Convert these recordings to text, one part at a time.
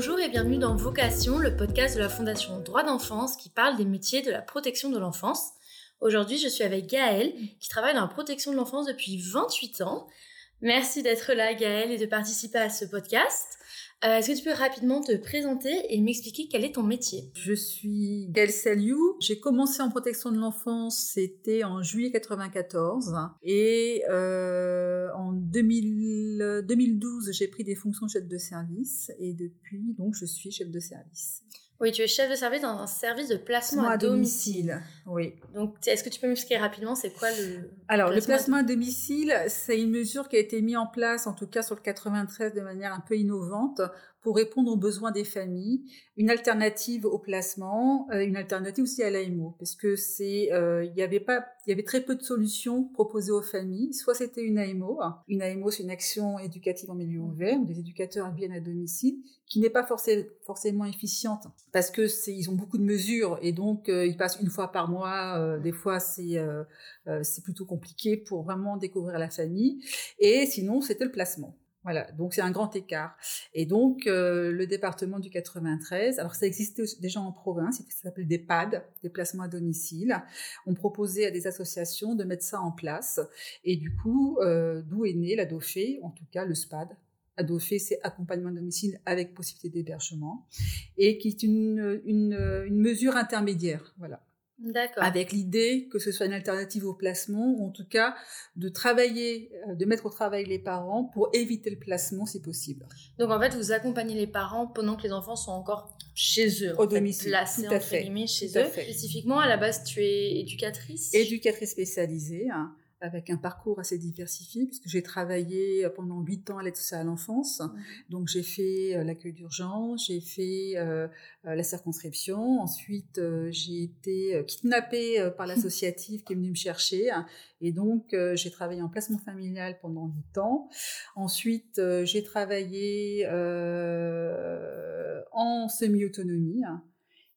Bonjour et bienvenue dans Vocation, le podcast de la Fondation Droit d'enfance qui parle des métiers de la protection de l'enfance. Aujourd'hui, je suis avec Gaëlle qui travaille dans la protection de l'enfance depuis 28 ans. Merci d'être là, Gaëlle, et de participer à ce podcast. Euh, Est-ce que tu peux rapidement te présenter et m'expliquer quel est ton métier? Je suis Gaëlle Saliou. J'ai commencé en protection de l'enfance, c'était en juillet 94. Et euh, en 2000, 2012, j'ai pris des fonctions de chef de service. Et depuis, donc, je suis chef de service. Oui, tu es chef de service dans un service de placement à, domicile. Oui. Donc, est-ce que tu peux m'expliquer rapidement c'est quoi le Alors, le placement à domicile, c'est une mesure qui a été mise en place, en tout cas sur le 93, de manière un peu innovante, pour répondre aux besoins des familles, une alternative au placement, euh, une alternative aussi à l'AMO, parce que c'est, euh, il y avait pas, il y avait très peu de solutions proposées aux familles. Soit c'était une AMO, une AMO c'est une action éducative en milieu ouvert, où des éducateurs viennent à domicile, qui n'est pas forcé- forcément efficiente, parce que c'est, ils ont beaucoup de mesures et donc euh, ils passent une fois par mois. euh, des fois c'est, c'est plutôt compliqué pour vraiment découvrir la famille. Et sinon c'était le placement. Voilà, donc c'est un grand écart. Et donc, euh, le département du 93, alors ça existait déjà en province, ça s'appelle des PAD, des placements à domicile. On proposait à des associations de mettre ça en place. Et du coup, euh, d'où est né la en tout cas le SPAD. La c'est accompagnement à domicile avec possibilité d'hébergement, et qui est une, une, une mesure intermédiaire. Voilà. Avec l'idée que ce soit une alternative au placement, ou en tout cas de travailler, euh, de mettre au travail les parents pour éviter le placement si possible. Donc, en fait, vous accompagnez les parents pendant que les enfants sont encore chez eux. Au en fait, domicile, Placés, tout à entre fait, guillemets, chez tout eux. fait. Spécifiquement, à la base, tu es éducatrice? Éducatrice spécialisée, hein, avec un parcours assez diversifié, puisque j'ai travaillé pendant huit ans à l'aide sociale à l'enfance. Mhm. Donc j'ai fait euh, l'accueil d'urgence, j'ai fait euh, euh, la circonscription, ensuite euh, j'ai été kidnappée par l'associative qui est venue me chercher, hein, et donc euh, j'ai travaillé en placement familial pendant huit ans. Ensuite j'ai travaillé en semi-autonomie.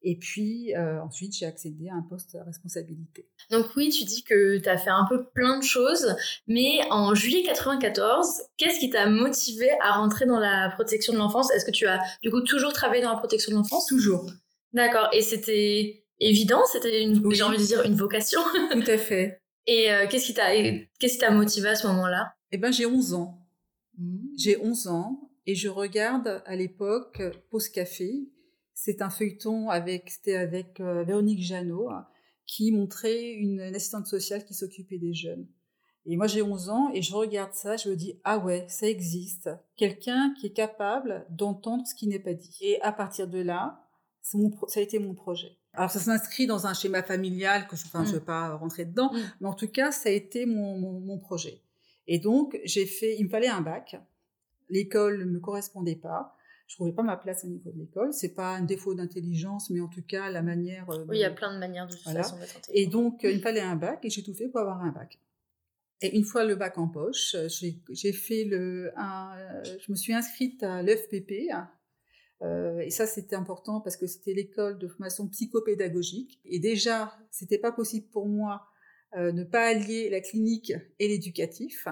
Et puis euh, ensuite, j'ai accédé à un poste à responsabilité. Donc oui, tu dis que tu as fait un peu plein de choses, mais en juillet 94, qu'est-ce qui t'a motivé à rentrer dans la protection de l'enfance? Est-ce que tu as du coup toujours travaillé dans la protection de l'enfance? Toujours. D'accord. Et c'était évident, c'était une, Oui. j'ai envie de dire une vocation? Tout à fait. Et euh, qu'est-ce qui t'a, qu'est-ce qui t'a motivé à ce moment-là? Eh ben, j'ai 11 ans. J'ai 11 ans et je regarde à l'époque Pause Café. C'est un feuilleton avec, c'était avec euh, Véronique Jeannot hein, qui montrait une, une assistante sociale qui s'occupait des jeunes. Et moi, j'ai 11 ans et je regarde ça, je me dis, ah ouais, ça existe. Quelqu'un qui est capable d'entendre ce qui n'est pas dit. Et à partir de là, c'est mon pro- ça a été mon projet. Alors, ça s'inscrit dans un schéma familial que je, enfin, je ne vais pas rentrer dedans, Mm. mais en tout cas, ça a été mon, mon, mon projet. Et donc, j'ai fait, il me fallait un bac. L'école ne me correspondait pas. Je trouvais pas ma place au niveau de l'école. C'est pas un défaut d'intelligence, mais en tout cas, la manière. euh, Oui, il y a plein de manières de toute Voilà. façon d'être et donc, il me fallait un bac et j'ai tout fait pour avoir un bac. Et une fois le bac en poche, euh, j'ai fait le. Un, euh, je me suis inscrite à l'EFPP. hein. Euh, et ça, c'était important parce que c'était l'école de formation psychopédagogique. Et déjà, c'était pas possible pour moi euh, ne pas allier la clinique et l'éducatif.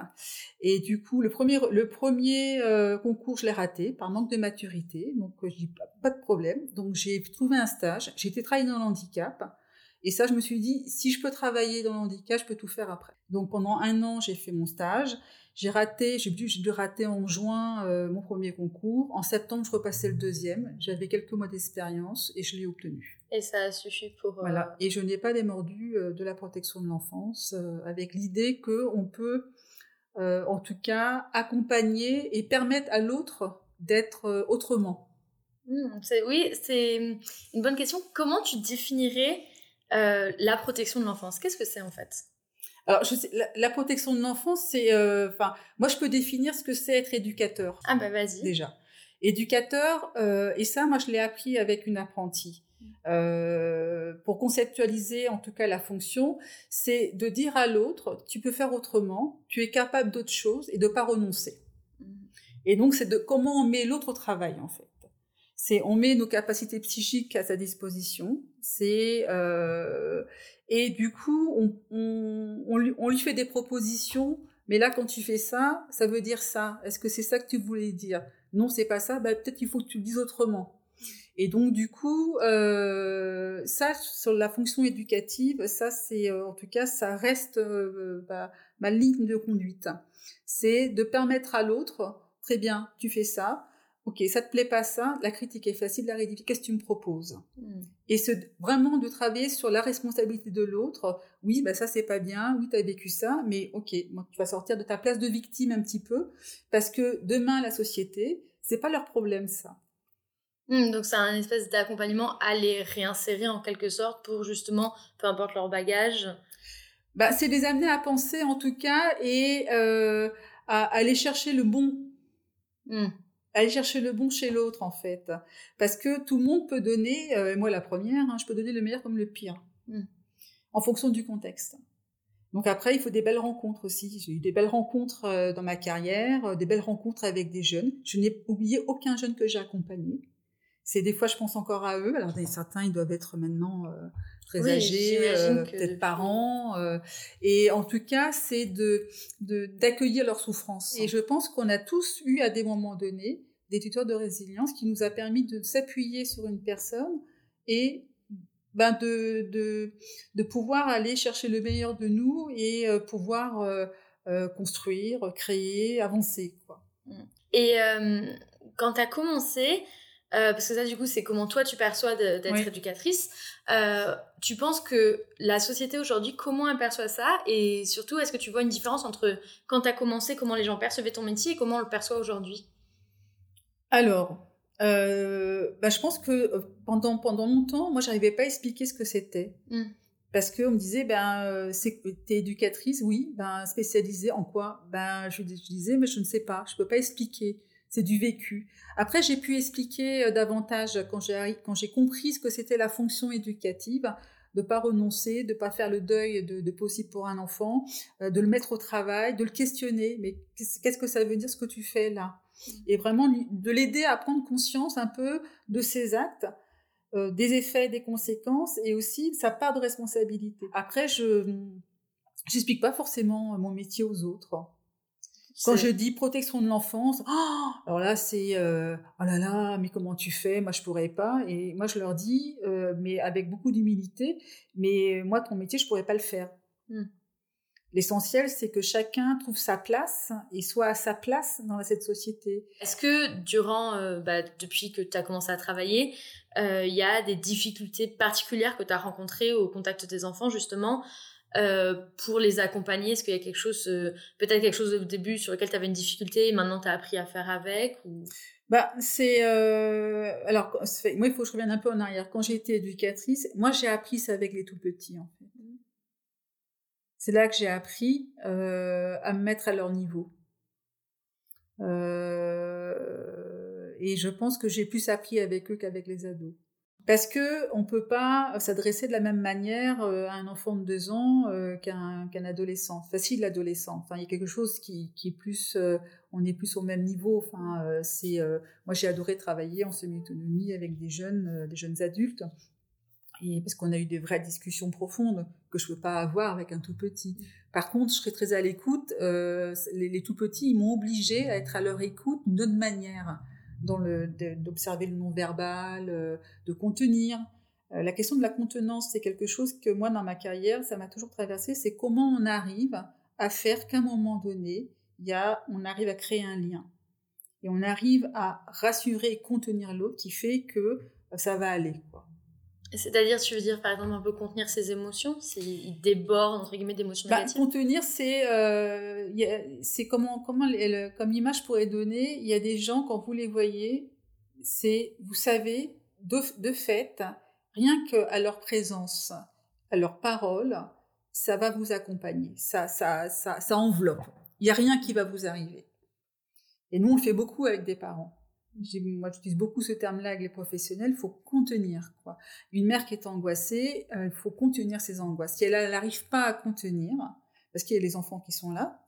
Et du coup, le premier, le premier euh, concours, je l'ai raté par manque de maturité. Donc, euh, je dis pas, de problème. Donc, j'ai trouvé un stage. J'ai été travailler dans le handicap. Et ça, je me suis dit, si je peux travailler dans le handicap, je peux tout faire après. Donc, pendant un an, j'ai fait mon stage. J'ai raté, j'ai dû, dû rater en juin euh, mon premier concours. En septembre, je repassais le deuxième. J'avais quelques mois d'expérience et je l'ai obtenu. Et ça a suffi pour. euh, Voilà. Et je n'ai pas démordu euh, de la protection de l'enfance avec l'idée que on peut, en tout cas, accompagner et permettre à l'autre d'être autrement. Hmm, oui, c'est une bonne question. Comment tu définirais euh, la protection de l'enfance Qu'est-ce que c'est en fait? Alors, je sais, la, la protection de l'enfance, c'est, euh, enfin, moi, je peux définir ce que c'est être éducateur Ah bah vas-y. déjà. Éducateur, euh, et ça, moi, je l'ai appris avec une apprentie. Euh, pour conceptualiser en tout cas la fonction, c'est de dire à l'autre, tu peux faire autrement, tu es capable d'autre chose et de pas renoncer. Hmm. Et donc, c'est de comment on met l'autre au travail, en fait. C'est on met nos capacités psychiques à sa disposition. C'est euh, et du coup, on, on, lui, on lui fait des propositions. Mais là, quand tu fais ça, ça veut dire ça. Est-ce que c'est ça que tu voulais dire? Non, c'est pas ça, bah, peut-être qu'il faut que tu le dises autrement. Et donc, du coup, euh, ça, sur la fonction éducative, ça, c'est, euh, en tout cas, ça reste euh, bah, ma ligne de conduite. C'est de permettre à l'autre, très bien, tu fais ça, ok, ça te plaît pas ça, la critique est facile, la rédiger, qu'est-ce que tu me proposes? Hmm. Et vraiment de travailler sur la responsabilité de l'autre. Oui, bah ça c'est pas bien, oui, tu as vécu ça, mais ok, tu vas sortir de ta place de victime un petit peu, parce que demain, la société, c'est pas leur problème ça. Hmm, donc c'est un espèce d'accompagnement à les réinsérer en quelque sorte pour justement, peu importe leur bagage. Bah, c'est les amener à penser en tout cas et euh, à, aller chercher le bon. Hmm aller chercher le bon chez l'autre en fait. Parce que tout le monde peut donner, euh, moi la première, hein, je peux donner le meilleur comme le pire, hmm. en fonction du contexte. Donc après, il faut des belles rencontres aussi. J'ai eu des belles rencontres euh, dans ma carrière, euh, des belles rencontres avec des jeunes. Je n'ai oublié aucun jeune que j'ai accompagné. C'est des fois, je pense encore à eux. Alors certains, ils doivent être maintenant très âgés, peut-être parents. et en tout cas, c'est de d'accueillir leur souffrance. Et je pense qu'on a tous eu à des moments donnés des tuteurs de résilience qui nous a permis de s'appuyer sur une personne et ben de, de, de, pouvoir aller chercher le meilleur de nous et euh, pouvoir euh, euh, construire, créer, avancer. Quoi. Mmh. Et quand tu as commencé, parce que ça du coup c'est comment toi tu perçois d'être éducatrice, tu penses que la société aujourd'hui, comment elle perçoit ça? Et surtout, est-ce que tu vois une différence entre quand tu as commencé, comment les gens percevaient ton métier et comment on le perçoit aujourd'hui? Alors, euh, bah, je pense que euh, pendant, pendant longtemps, moi, j'arrivais pas à expliquer ce que c'était. Mmh. Parce qu'on me disait, ben, euh, t'es éducatrice, oui, ben, spécialisée en quoi? Ben, je, disais, mais je ne sais pas, je peux pas expliquer. C'est du vécu. Après, j'ai pu expliquer davantage quand j'ai, compris ce que c'était la fonction éducative, de pas renoncer, de pas faire le deuil de, possible pour un enfant, de le mettre au travail, de le questionner. Mais qu'est-ce que ça veut dire ce que tu fais là? Et vraiment de l'aider à prendre conscience un peu de ses actes, euh, des effets, des conséquences et aussi sa part de responsabilité. Après, je n'explique pas forcément mon métier aux autres. Quand je dis protection de l'enfance, oh, alors là c'est euh, oh là là, mais comment tu fais? Moi je pourrais pas. Et moi je leur dis, euh, mais avec beaucoup d'humilité, mais moi ton métier je pourrais pas le faire. Mmh. L'essentiel, c'est que chacun trouve sa place et soit à sa place dans cette société. Est-ce que durant, euh, bah, depuis que tu as commencé à travailler, euh, il y a des difficultés particulières que tu as rencontrées au contact des enfants, justement, euh, pour les accompagner? Est-ce qu'il y a quelque chose, peut-être quelque chose au début sur lequel tu avais une difficulté et maintenant tu as appris à faire avec ou... Bah, c'est alors moi il faut que je revienne un peu en arrière. Quand j'ai été éducatrice, moi j'ai appris ça avec les tout petits en fait. C'est là que j'ai appris euh, à me mettre à leur niveau. Euh, et je pense que j'ai plus appris avec eux qu'avec les ados. Parce que on peut pas s'adresser de la même manière euh, à un enfant de deux ans qu'un adolescent. Facile l'adolescent. Enfin, il y a quelque chose qui, est plus, on est plus au même niveau. Enfin, c'est, moi j'ai adoré travailler en semi-autonomie avec des jeunes, des jeunes adultes et parce qu'on a eu des vraies discussions profondes que je peux pas avoir avec un tout petit. Par contre, je serais très à l'écoute. Euh, les, tout petits, ils m'ont obligé à être à leur écoute d'une autre manière, d'observer le non-verbal, euh, de contenir. Euh, la question de la contenance, c'est quelque chose que moi, dans ma carrière, ça m'a toujours traversé. C'est comment on arrive à faire qu'à un moment donné, il y a, on arrive à créer un lien et on arrive à rassurer et contenir l'autre, qui fait que ça va aller. Quoi. C'est-à-dire, tu veux dire, par exemple, un peu contenir ses émotions, s'il déborde, entre guillemets, d'émotions bah, négatives Contenir, c'est euh, c'est comment, comment comme image pourrait donner, il y a des gens, quand vous les voyez, c'est, vous savez, de, de fait, rien qu'à leur présence, à leur parole, ça va vous accompagner, ça, ça, ça, ça enveloppe. Il n'y a rien qui va vous arriver. Et nous, on le fait beaucoup avec des parents moi j'utilise beaucoup ce terme-là avec les professionnels, il faut contenir. Quoi. Une mère qui est angoissée, euh, il faut contenir ses angoisses. Si elle n'arrive pas à contenir, parce qu'il y a les enfants qui sont là,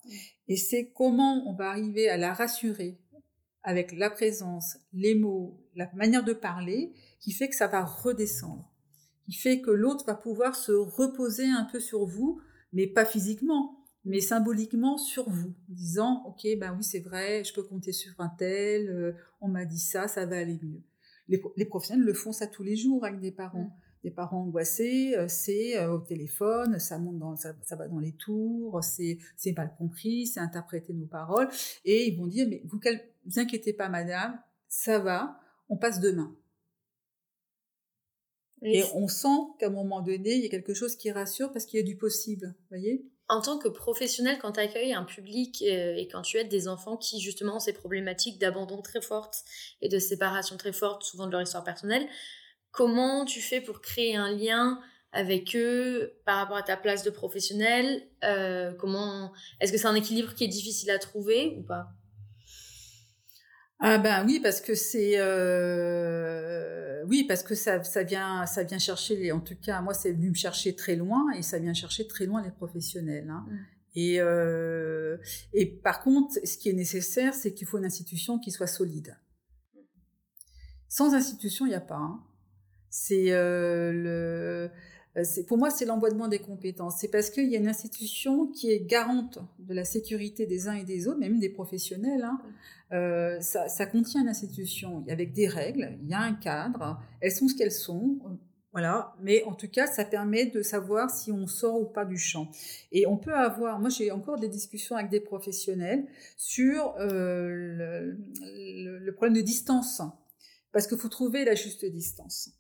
et c'est comment on va arriver à la rassurer avec la présence, les mots, la manière de parler, qui fait que ça va redescendre, qui fait que l'autre va pouvoir se reposer un peu sur vous, mais pas physiquement, mais symboliquement sur vous, disant ok ben oui c'est vrai, je peux compter sur un tel, euh, on m'a dit ça, ça va aller mieux. Les, professionnels le font ça tous les jours avec des parents. Mm. Des parents angoissés, euh, c'est euh, au téléphone, ça monte dans, ça, va dans les tours, c'est c'est mal compris, c'est interpréter nos paroles, et ils vont dire mais vous vous inquiétez pas madame, ça va, on passe demain. Et on sent qu'à un moment donné, il y a quelque chose qui rassure parce qu'il y a du possible, voyez? En tant que professionnel, quand tu accueilles un public euh, et quand tu aides des enfants qui justement ont ces problématiques d'abandon très fortes et de séparation très forte, souvent de leur histoire personnelle, comment tu fais pour créer un lien avec eux par rapport à ta place de professionnel euh, Comment Est-ce que c'est un équilibre qui est difficile à trouver ou pas? Ah ben oui parce que c'est euh, oui parce que ça, ça vient ça vient chercher en tout cas moi c'est venu me chercher très loin et ça vient chercher très loin les professionnels hein. mmh. et euh, et par contre ce qui est nécessaire c'est qu'il faut une institution qui soit solide sans institution il n'y a pas hein. c'est euh, le pour moi, c'est l'emboîtement des compétences. C'est parce qu'il y a une institution qui est garante de la sécurité des uns et des autres, même des professionnels. Hein. Euh, ça, ça, contient une institution avec des règles, il y a un cadre, elles sont ce qu'elles sont. Voilà, mais en tout cas, ça permet de savoir si on sort ou pas du champ. Et on peut avoir, moi j'ai encore des discussions avec des professionnels sur euh, le, le, problème de distance, parce qu'il faut trouver la juste distance.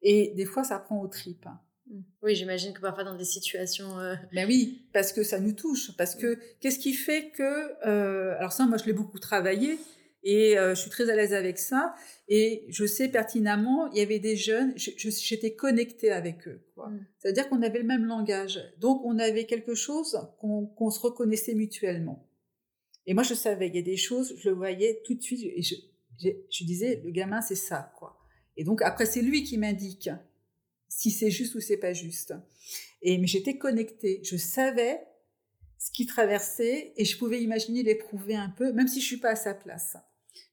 Et des fois, ça prend aux tripes. Oui, j'imagine que parfois dans des situations. Euh... Ben oui, parce que ça nous touche. Parce que qu'est-ce qui fait que. Euh, alors, ça, moi, je l'ai beaucoup travaillé et euh, je suis très à l'aise avec ça. Et je sais pertinemment, il y avait des jeunes, j'étais connectée avec eux. Mm. C'est-à-dire qu'on avait le même langage. Donc, on avait quelque chose qu'on se reconnaissait mutuellement. Et moi, je savais, il y a des choses, je le voyais tout de suite. Et je, je disais, le gamin, c'est ça, quoi. Et donc, après, c'est lui qui m'indique si c'est juste ou c'est pas juste. Et mais j'étais connectée, je savais ce qui traversait et je pouvais imaginer l'éprouver un peu, même si je suis pas à sa place.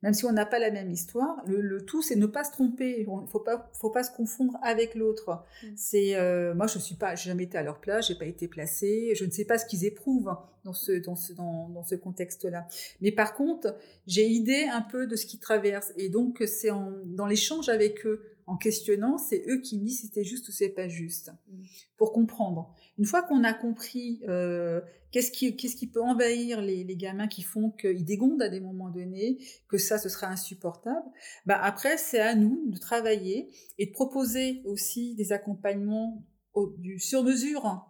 Même si on n'a pas la même histoire, le, tout c'est ne pas se tromper. Il faut pas, faut pas se confondre avec l'autre. Mm. C'est euh, moi je suis pas, j'ai jamais été à leur place, j'ai pas été placée, je ne sais pas ce qu'ils éprouvent dans ce dans ce dans, dans ce contexte-là. Mais par contre, j'ai idée un peu de ce qu'ils traversent et donc c'est dans l'échange avec eux en questionnant, c'est eux qui me disent si c'était juste ou c'est pas juste, mm. pour comprendre. Une fois qu'on a compris euh, qu'est-ce qui, qu'est-ce qui peut envahir les, les gamins qui font qu'ils dégondent à des moments donnés, que ça, ce sera insupportable, bah après, c'est à nous de travailler et de proposer aussi des accompagnements du sur-mesure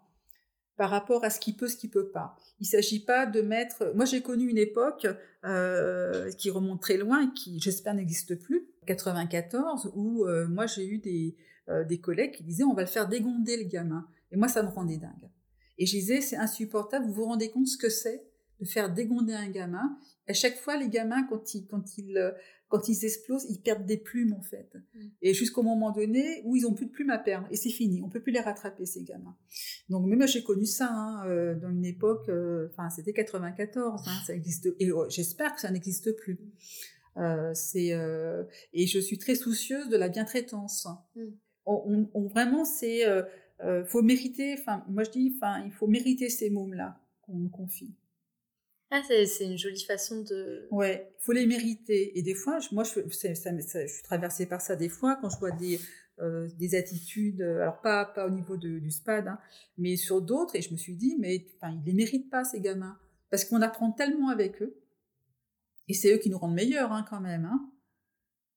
par rapport à ce qui peut, ce qui peut pas. Il s'agit pas de mettre. Moi, j'ai connu une époque euh, qui remonte très loin, qui j'espère n'existe plus, 94 où euh, moi j'ai eu des, euh, des collègues qui disaient on va le faire dégonder le gamin. Et moi ça me rendait dingue. Et je disais c'est insupportable, vous vous rendez compte ce que c'est de faire dégonder un gamin? À chaque fois les gamins quand ils, quand ils, euh, quand ils explosent, ils perdent des plumes en fait. Mm. Et jusqu'au moment donné où ils ont plus de plumes à perdre et c'est fini, on peut plus les rattraper ces gamins. Donc même moi j'ai connu ça hein, dans une époque, enfin c'était 94, hein, ça existe et oh, j'espère que ça n'existe plus. Euh, c'est euh, et je suis très soucieuse de la bientraitance. Mm. On, on, vraiment, c'est euh, euh, faut mériter. Enfin, moi je dis, enfin, il faut mériter ces mômes là qu'on me confie. Ah, c'est une jolie façon de. Ouais, faut les mériter. Et des fois, je, moi, je, ça, ça, je suis traversée par ça des fois quand je vois des euh, des attitudes, alors pas pas au niveau de, du SPAD, hein, mais sur d'autres. Et je me suis dit, mais enfin, ils les méritent pas ces gamins, parce qu'on apprend tellement avec eux. Et c'est eux qui nous rendent meilleurs hein, quand même. Hein.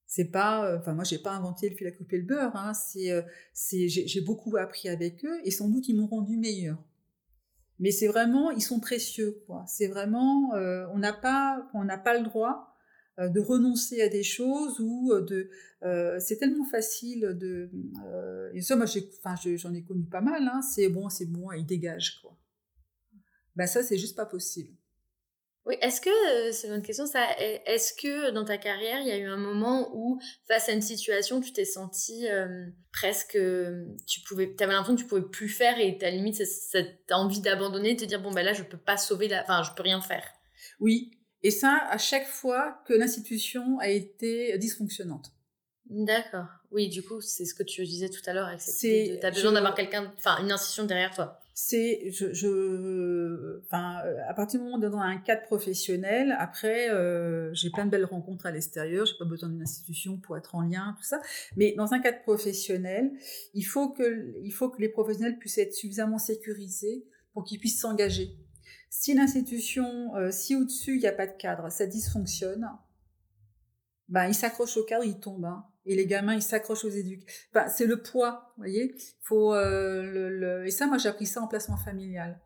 C'est pas, euh, enfin moi j'ai pas inventé le fil à couper le beurre. Hein. C'est, euh, j'ai beaucoup appris avec eux et sans doute ils m'ont rendu meilleur. Mais c'est vraiment, ils sont précieux quoi. C'est vraiment, euh, on n'a pas, on n'a pas le droit de renoncer à des choses ou de, c'est tellement facile de. et ça moi j'ai, enfin j'en ai connu pas mal. Hein. C'est bon, c'est bon, ils dégagent quoi. Ben ça c'est juste pas possible. Oui, est-ce que, euh, c'est une question, ça, est-ce que dans ta carrière, il y a eu un moment où, face à une situation, tu t'es senti euh, presque, tu pouvais, avais l'impression que tu pouvais plus faire et la limite cette, envie d'abandonner, de te dire, bon, ben là, je peux pas sauver la, enfin, je peux rien faire. Oui. Et ça, à chaque fois que l'institution a été dysfonctionnante. D'accord. Oui, du coup, c'est ce que tu disais tout à l'heure. Tu as besoin d'avoir quelqu'un, enfin, une institution derrière toi. C'est, je, je, enfin, à partir du moment où on est dans un cadre professionnel, après, euh, j'ai plein de belles rencontres à l'extérieur, j'ai pas besoin d'une institution pour être en lien, tout ça. Mais dans un cadre professionnel, il faut que, il faut que les professionnels puissent être suffisamment sécurisés pour qu'ils puissent s'engager. Si l'institution, euh, si au-dessus il n'y a pas de cadre, ça dysfonctionne, ben il s'accroche au cadre, il tombe. Hein et les gamins ils s'accrochent aux éduques. Enfin, c'est le poids, vous voyez. Faut euh, le, et ça, moi j'ai appris ça en placement familial.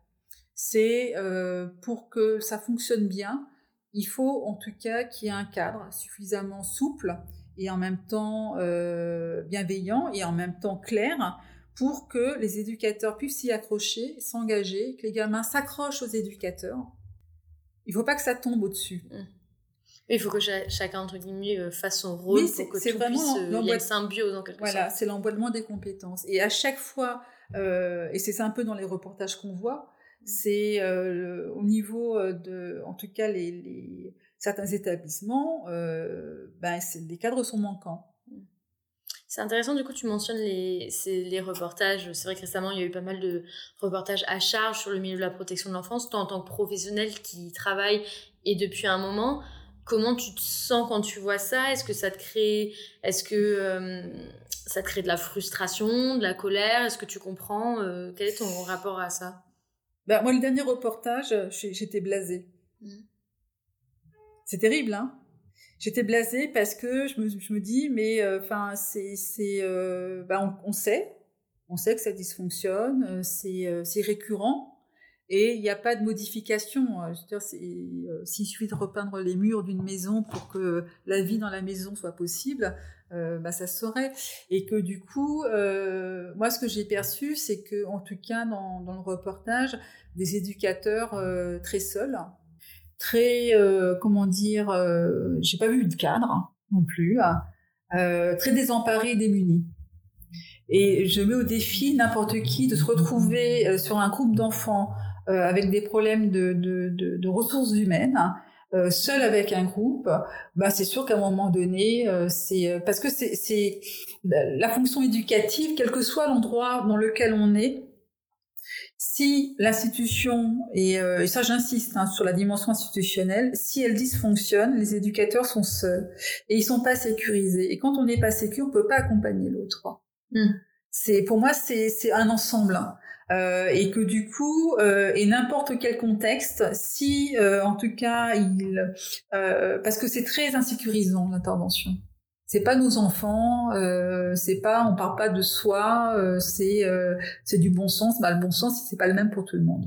C'est euh, pour que ça fonctionne bien, il faut en tout cas qu'il y ait un cadre suffisamment souple et en même temps euh, bienveillant et en même temps clair pour que les éducateurs puissent s'y accrocher, s'engager, que les gamins s'accrochent aux éducateurs. Il faut pas que ça tombe au-dessus. Mmh. Il faut que chacun, entre guillemets, euh, fasse son rôle pour que tout vraiment puisse... Euh, il y ait symbiose, en quelque voilà, c'est l'emboîtement des compétences. Et à chaque fois, euh, et c'est ça un peu dans les reportages qu'on voit, c'est au niveau de, en tout cas, les, certains établissements, ben, les cadres sont manquants. C'est intéressant, du coup, tu mentionnes les, les reportages. C'est vrai que récemment, il y a eu pas mal de reportages à charge sur le milieu de la protection de l'enfance, toi en tant que professionnel qui travaille et depuis un moment. Comment tu te sens quand tu vois ça? Est-ce que ça te crée, est-ce que euh, ça te crée de la frustration, de la colère? Est-ce que tu comprends euh, Quel est ton rapport à ça? Bah, Moi, le dernier reportage, j'étais blasée. Mmh. C'est terrible, hein? J'étais blasée parce que je me, je me dis, mais euh, enfin, c'est, c'est, bah, on, on, sait, on sait que ça dysfonctionne, c'est récurrent. Et il n'y a pas de modification. Euh, euh, s'il suffit de repeindre les murs d'une maison pour que la vie dans la maison soit possible, euh, bah, ça se saurait. Et que du coup, moi, ce que j'ai perçu, c'est que, en tout cas, dans, le reportage, des éducateurs très seuls, très, comment dire, j'ai pas vu de cadre non plus, très désemparés et démunis. Et je mets au défi n'importe qui de se retrouver sur un groupe d'enfants avec des problèmes de, de, de, de ressources humaines, euh, seul avec un groupe, bah c'est sûr qu'à un moment donné, euh, c'est euh, parce que c'est la fonction éducative, quel que soit l'endroit dans lequel on est, si l'institution, et, et, ça j'insiste hein, sur la dimension institutionnelle, si elle dysfonctionne, les éducateurs sont seuls et ils sont pas sécurisés. Et quand on n'est pas sécurisé, on peut pas accompagner l'autre. Mmh. C'est pour moi c'est un ensemble. Euh, et que du coup, euh, et n'importe quel contexte, si euh, en tout cas il, parce que c'est très insécurisant l'intervention. C'est pas nos enfants, c'est pas, on parle pas de soi, c'est c'est du bon sens. Bah le bon sens, c'est pas le même pour tout le monde.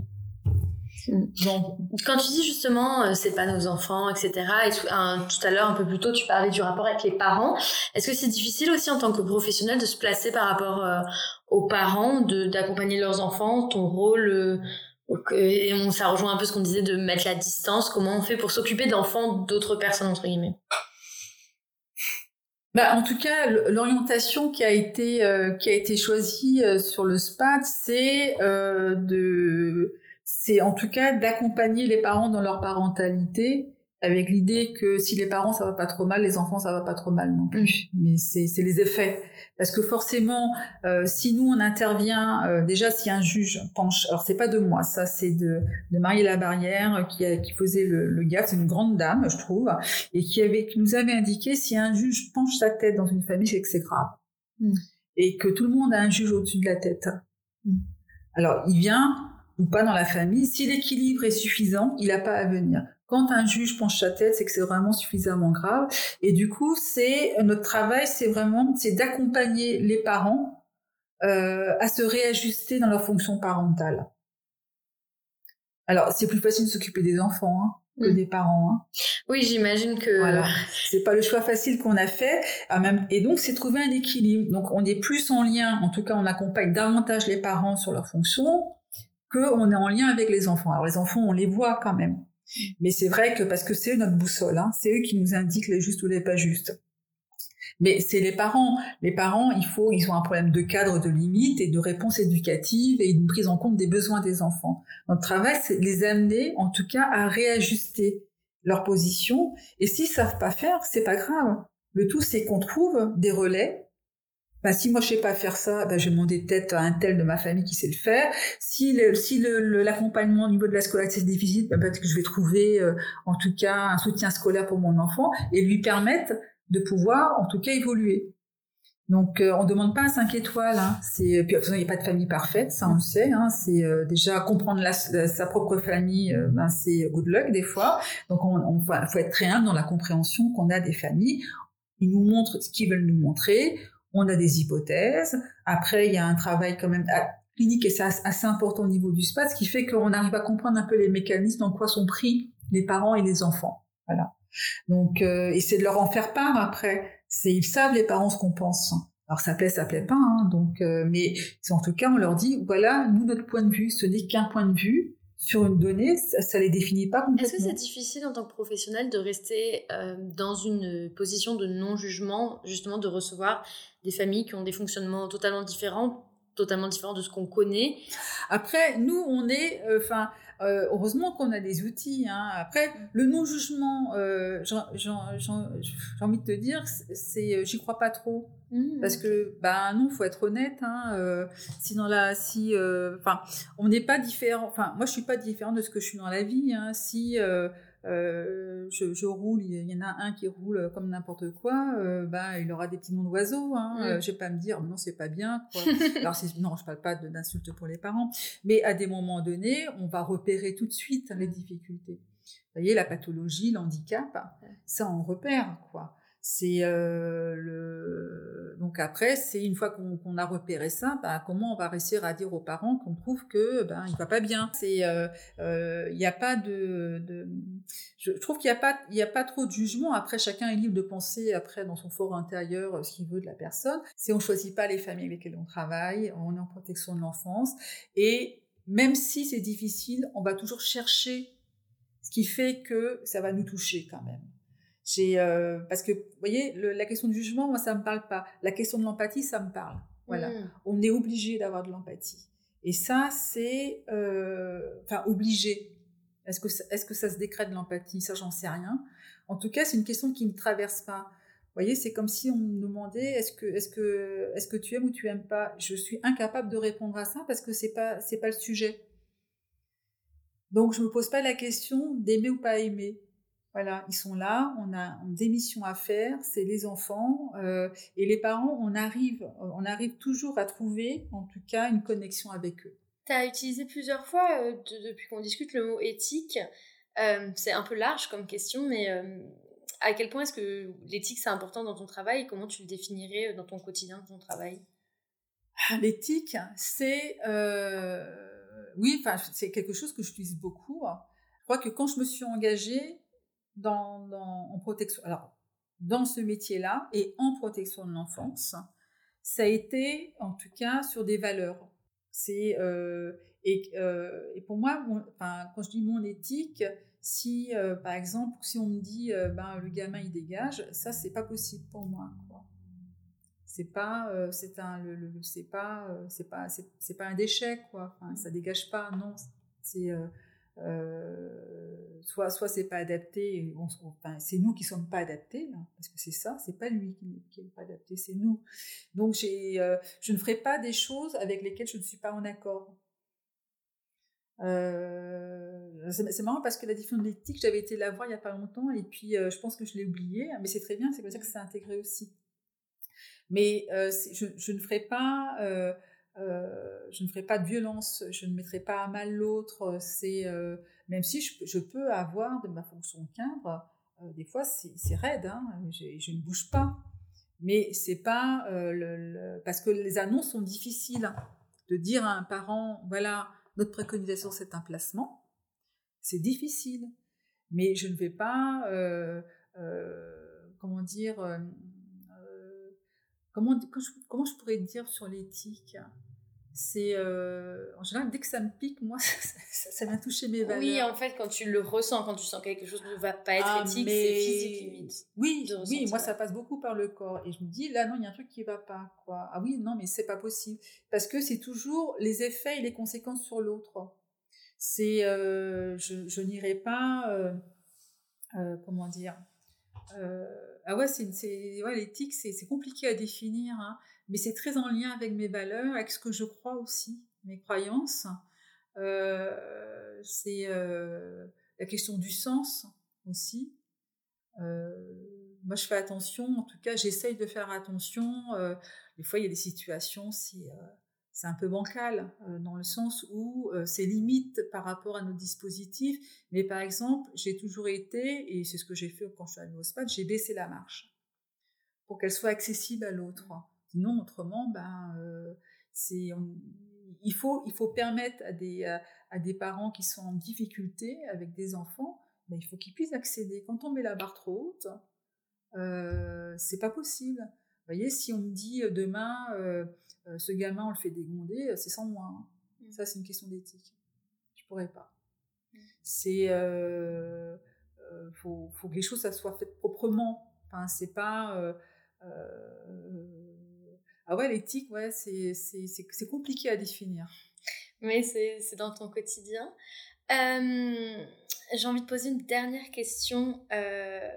Quand tu dis justement, euh, c'est pas nos enfants, etc. Et tout, à l'heure, un peu plus tôt, tu parlais du rapport avec les parents. Est-ce que c'est difficile aussi en tant que professionnel de se placer par rapport euh, aux parents, d'accompagner leurs enfants, ton rôle euh, et on, ça rejoint un peu ce qu'on disait de mettre la distance. Comment on fait pour s'occuper d'enfants d'autres personnes entre guillemets? Bah, en tout cas, l'orientation qui a été qui a été choisie sur le SPAD, c'est de c'est en tout cas d'accompagner les parents dans leur parentalité avec l'idée que si les parents ça va pas trop mal, les enfants ça va pas trop mal non plus. Mais c'est les effets. Parce que forcément, euh, si nous on intervient, euh, déjà si un juge penche, alors c'est pas de moi, ça c'est de, de Marie Labarrière qui, a, qui faisait le, le gaffe, c'est une grande dame je trouve, et qui avait qui nous avait indiqué si un juge penche sa tête dans une famille, c'est que c'est grave. Mm. Et que tout le monde a un juge au-dessus de la tête. Mm. Alors il vient, ou pas dans la famille, si l'équilibre est suffisant, il n'a pas à venir. Quand un juge penche sa tête, c'est que c'est vraiment suffisamment grave. Et du coup, c'est notre travail, c'est vraiment c'est d'accompagner les parents euh, à se réajuster dans leur fonction parentale. Alors, c'est plus facile de s'occuper des enfants hein, que mm. des parents. Hein. Oui, j'imagine que. Voilà, c'est pas le choix facile qu'on a fait. Ah, et donc, c'est trouver un équilibre. Donc, on est plus en lien. En tout cas, on accompagne davantage les parents sur leur fonction qu'on est en lien avec les enfants. Alors les enfants, on les voit quand même. Mais c'est vrai que parce que c'est notre boussole, hein, c'est eux qui nous indiquent les justes ou les pas justes. Mais c'est les parents. Les parents, il faut, ils ont un problème de cadre, de limite et de réponse éducative et une prise en compte des besoins des enfants. Notre travail, c'est les amener, en tout cas, à réajuster leur position. Et s'ils savent pas faire, c'est pas grave. Le tout, c'est qu'on trouve des relais bah, si moi je sais pas faire ça, bah, je vais demander peut-être à un tel de ma famille qui sait le faire. Si le, si l'accompagnement au niveau de la scolarité est difficile, bah, peut-être que je vais trouver euh, en tout cas un soutien scolaire pour mon enfant et lui permettre de pouvoir en tout cas évoluer. Donc euh, on demande pas un 5 étoiles. Hein. C'est puis il n'y a pas de famille parfaite, ça on le sait. Hein. C'est euh, déjà comprendre la, sa propre famille, euh, ben, c'est good luck des fois. Donc on, on faut être très humble dans la compréhension qu'on a des familles. Ils nous montrent ce qu'ils veulent nous montrer on a des hypothèses. Après, il y a un travail quand même clinique et c'est assez important au niveau du SPAT, ce qui fait qu'on arrive à comprendre un peu les mécanismes dans quoi sont pris les parents et les enfants. Voilà. Donc, euh, et c'est de leur en faire part après. C'est ils savent les parents ce qu'on pense. Alors ça plaît, ça plaît pas. Hein, donc, euh, mais en tout cas, on leur dit voilà, nous notre point de vue, ce n'est qu'un point de vue sur une donnée, ça, ne les définit pas complètement. Est-ce que c'est difficile en tant que professionnel de rester euh, dans une position de non-jugement, justement de recevoir des familles qui ont des fonctionnements totalement différents, totalement différents de ce qu'on connaît? Après, nous, on est, euh, enfin, euh, heureusement qu'on a des outils. Hein. Après, mm. le non-jugement, euh, j'ai envie de te dire, c'est, euh, j'y crois pas trop. Mm. Parce que, ben non, faut être honnête. Hein, euh, sinon là, si, enfin, on n'est pas différent. Enfin, moi, je suis pas différent de ce que je suis dans la vie. Hein. Si euh, je, je, roule, il y en a un qui roule comme n'importe quoi, euh, bah, il aura des petits noms d'oiseaux. Hein. Mm. Euh, je vais pas me dire non c'est pas bien. Quoi. Alors non, je parle pas d'insultes pour les parents, mais à des moments donnés, on va repérer tout de suite les difficultés. Vous voyez la pathologie, l'handicap, ça on repère quoi. C'est euh, le donc après c'est une fois qu'on a repéré ça, bah, comment on va réussir à dire aux parents qu'on trouve que ben il va pas bien. C'est il euh, euh, y a pas de, de je trouve qu'il y a pas il y a pas trop de jugement. Après chacun est libre de penser après dans son fort intérieur ce qu'il veut de la personne. C'est on choisit pas les familles avec lesquelles on travaille, on est en protection de l'enfance et même si c'est difficile, on va toujours chercher ce qui fait que ça va nous toucher quand même. J'ai euh, parce que vous voyez la question du jugement moi ça me parle pas. La question de l'empathie ça me parle. Voilà. Mmh. On est obligé d'avoir de l'empathie. Et ça c'est euh, enfin obligé. Est-ce que est-ce que ça se décrète de l'empathie? Ça j'en sais rien. En tout cas c'est une question qui ne traverse pas. Vous voyez, c'est comme si on me demandait est-ce que est-ce que est-ce que tu aimes ou tu aimes pas? Je suis incapable de répondre à ça parce que c'est pas c'est pas le sujet. Donc je me pose pas la question d'aimer ou pas aimer. Voilà, ils sont là, on a des missions à faire, c'est les enfants euh, et les parents, on arrive, on arrive toujours à trouver, en tout cas, une connexion avec eux. Tu as utilisé plusieurs fois, euh, depuis qu'on discute, le mot éthique. Euh, c'est un peu large comme question, mais à quel point est-ce que l'éthique c'est important dans ton travail et comment tu le définirais dans ton quotidien, dans ton travail? Ah, L'éthique, c'est oui, c'est quelque chose que j'utilise beaucoup. Je crois que quand je me suis engagée, dans, en protection, alors, dans ce métier-là et en protection de l'enfance, ça a été en tout cas sur des valeurs. C'est euh, et, euh, et, pour moi, enfin, quand je dis mon éthique, si euh, par exemple, si on me dit ben le gamin il dégage, ça c'est pas possible pour moi. C'est pas, c'est un, le, c'est pas, c'est pas, c'est pas un déchet quoi. Enfin, ça dégage pas, non. C'est euh, soit soit c'est pas adapté, c'est nous qui sommes pas adaptés, parce que c'est ça, c'est pas lui qui, n'est pas adapté, c'est nous. Donc j'ai, euh, je ne ferai pas des choses avec lesquelles je ne suis pas en accord. Euh, c'est marrant parce que la définition de l'éthique, j'avais été la voir il y a pas longtemps et puis je pense que je l'ai oublié, mais c'est très bien, c'est comme ça que c'est intégré aussi. Mais je, ne ferai pas euh, je ne ferai pas de violence, je ne mettrai pas à mal l'autre. C'est euh, même si je, peux avoir de ma fonction cadre, euh, des fois c'est raide, hein, je, ne bouge pas. Mais c'est pas parce que les annonces sont difficiles de dire à un parent voilà notre préconisation c'est un placement, c'est difficile. Mais je ne vais pas comment dire comment, comment je pourrais dire sur l'éthique c'est euh, en général dès que ça me pique moi ça, va toucher mes valeurs. oui en fait quand tu le ressens quand tu sens que quelque chose ne va pas être ah, éthique c'est physique limite oui oui moi ça passe beaucoup par le corps. Et je me dis là non il y a un truc qui va pas quoi. Ah oui non mais c'est pas possible. Parce que c'est toujours les effets et les conséquences sur l'autre. C'est euh, je, je n'irai pas euh, comment dire ah ouais, c'est, ouais, l'éthique, c'est, compliqué à définir. Hein. mais c'est très en lien avec mes valeurs, avec ce que je crois aussi, mes croyances. Euh, c'est euh, la question du sens aussi. moi, je fais attention, en tout cas, j'essaye de faire attention. des fois, il y a des situations, c'est c'est un peu bancal dans le sens où c'est limite par rapport à nos dispositifs. Mais par exemple, j'ai toujours été, et c'est ce que j'ai fait quand je suis allée au SPAD, j'ai baissé la marche pour qu'elle soit accessible à l'autre. Sinon, autrement, ben, euh, il, faut, il faut permettre à des, à, des parents qui sont en difficulté avec des enfants, ben, il faut qu'ils puissent accéder. Quand on met la barre trop haute, euh, c'est pas possible. Vous voyez, si on me dit euh, demain, euh, ce gamin, on le fait dégonder, c'est sans moi. Hein. Mm. Ça, c'est une question d'éthique. Je pourrais pas. Mm. C'est, faut, faut que les choses ça soit faites proprement. Enfin, c'est pas euh, ah ouais, l'éthique, ouais, c'est compliqué à définir. Mais c'est dans ton quotidien. Euh, j'ai envie de poser une dernière question euh,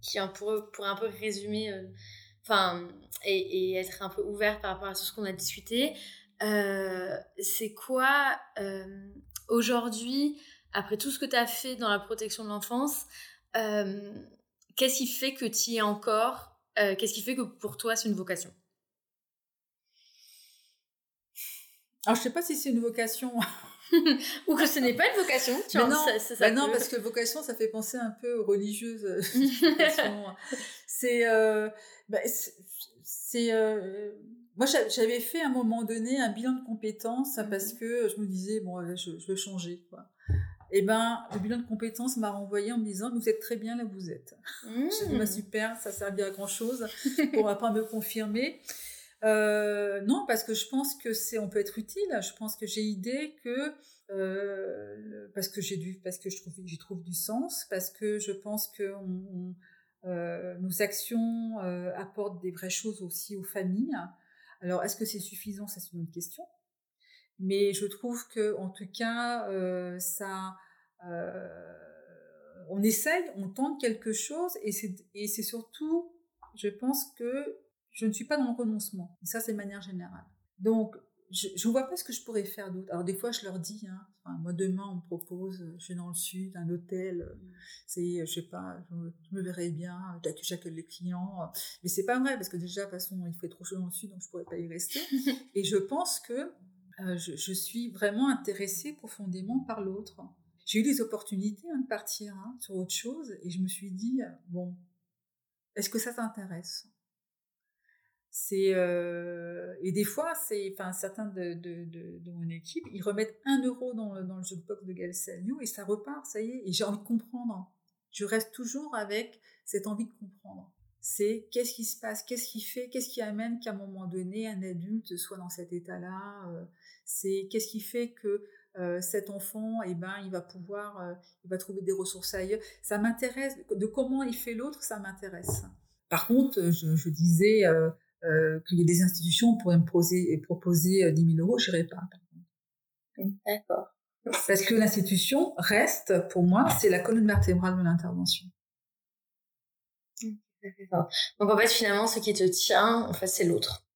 qui pourrait, un peu résumer, enfin, et, et, être un peu ouverte par rapport à tout ce qu'on a discuté. c'est quoi aujourd'hui, après tout ce que tu as fait dans la protection de l'enfance, qu'est-ce qui fait que tu y es encore euh, qu'est-ce qui fait que pour toi, c'est une vocation? Alors, je sais pas si c'est une vocation. ou que ce n'est pas une vocation. Tu non, bah non parce que vocation, ça fait penser un peu aux religieuses. Euh, c'est, euh, bah, c'est, moi, j'avais fait à un moment donné un bilan de compétences parce mmh que je me disais bon, je, je veux changer, quoi eh ben, le bilan de compétences m'a renvoyé en me disant, vous êtes très bien là où vous êtes. Mmh. J'ai dit, bah, super, ça sert bien à grand chose pour après me confirmer. Euh, non, parce que je pense que c'est, on peut être utile. Je pense que j'ai idée que euh, parce que j'ai du, parce que je trouve, j'y trouve du sens, parce que je pense que on, euh, nos actions euh, apportent des vraies choses aussi aux familles. Alors, est-ce que c'est suffisant? Ça, c'est une autre question. Mais je trouve que, en tout cas, euh, ça, euh, on essaye, on tente quelque chose, et c'est, surtout, je pense que je ne suis pas dans le renoncement. Ça, c'est de manière générale. Donc, je ne vois pas ce que je pourrais faire d'autre. Alors des fois, je leur dis, hein, enfin, moi demain, on me propose, je suis dans le sud, un hôtel, mm. c'est, je sais pas, je me, je me verrais bien, j'accueille les clients, mais c'est pas vrai parce que déjà, de toute façon, il fait trop chaud dans le sud, donc je pourrais pas y rester. Et je pense que euh, je, suis vraiment intéressée profondément par l'autre. J'ai eu des opportunités hein, de partir hein, sur autre chose et je me suis dit bon, est-ce que ça t'intéresse? C'est euh, et des fois c'est, enfin certains de, de, de, de, mon équipe, ils remettent un euro dans le, dans le jukebox de Galsalio et ça repart, ça y est. Et j'ai envie de comprendre. Je reste toujours avec cette envie de comprendre c'est qu'est-ce qui se passe, qu'est-ce qui fait, qu'est-ce qui amène qu'à un moment donné un adulte soit dans cet état-là. Euh, c'est qu'est-ce qui fait que euh, cet enfant, eh ben, il va pouvoir, il va trouver des ressources ailleurs. Ça m'intéresse. De comment il fait l'autre, ça m'intéresse. Par contre, je, disais qu'il y a des institutions qui pourraient me poser, proposer 10 000 euros, je n'irai pas. D'accord. Parce que l'institution reste, pour moi, c'est la colonne vertébrale de l'intervention. Donc en fait, finalement, ce qui te tient, en fait, c'est l'autre.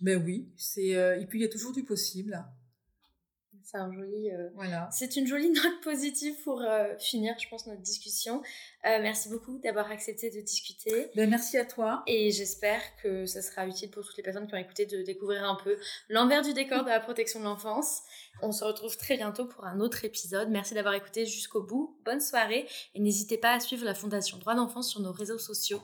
Ben oui, c'est euh, et puis il y a toujours du possible. C'est un joli. Euh, voilà. C'est une jolie note positive pour euh, finir, je pense, notre discussion. merci beaucoup d'avoir accepté de discuter. Ben, merci à toi. Et j'espère que ça sera utile pour toutes les personnes qui ont écouté de découvrir un peu l'envers du décor de la protection de l'enfance. On se retrouve très bientôt pour un autre épisode. Merci d'avoir écouté jusqu'au bout. Bonne soirée et n'hésitez pas à suivre la Fondation Droit d'enfance sur nos réseaux sociaux.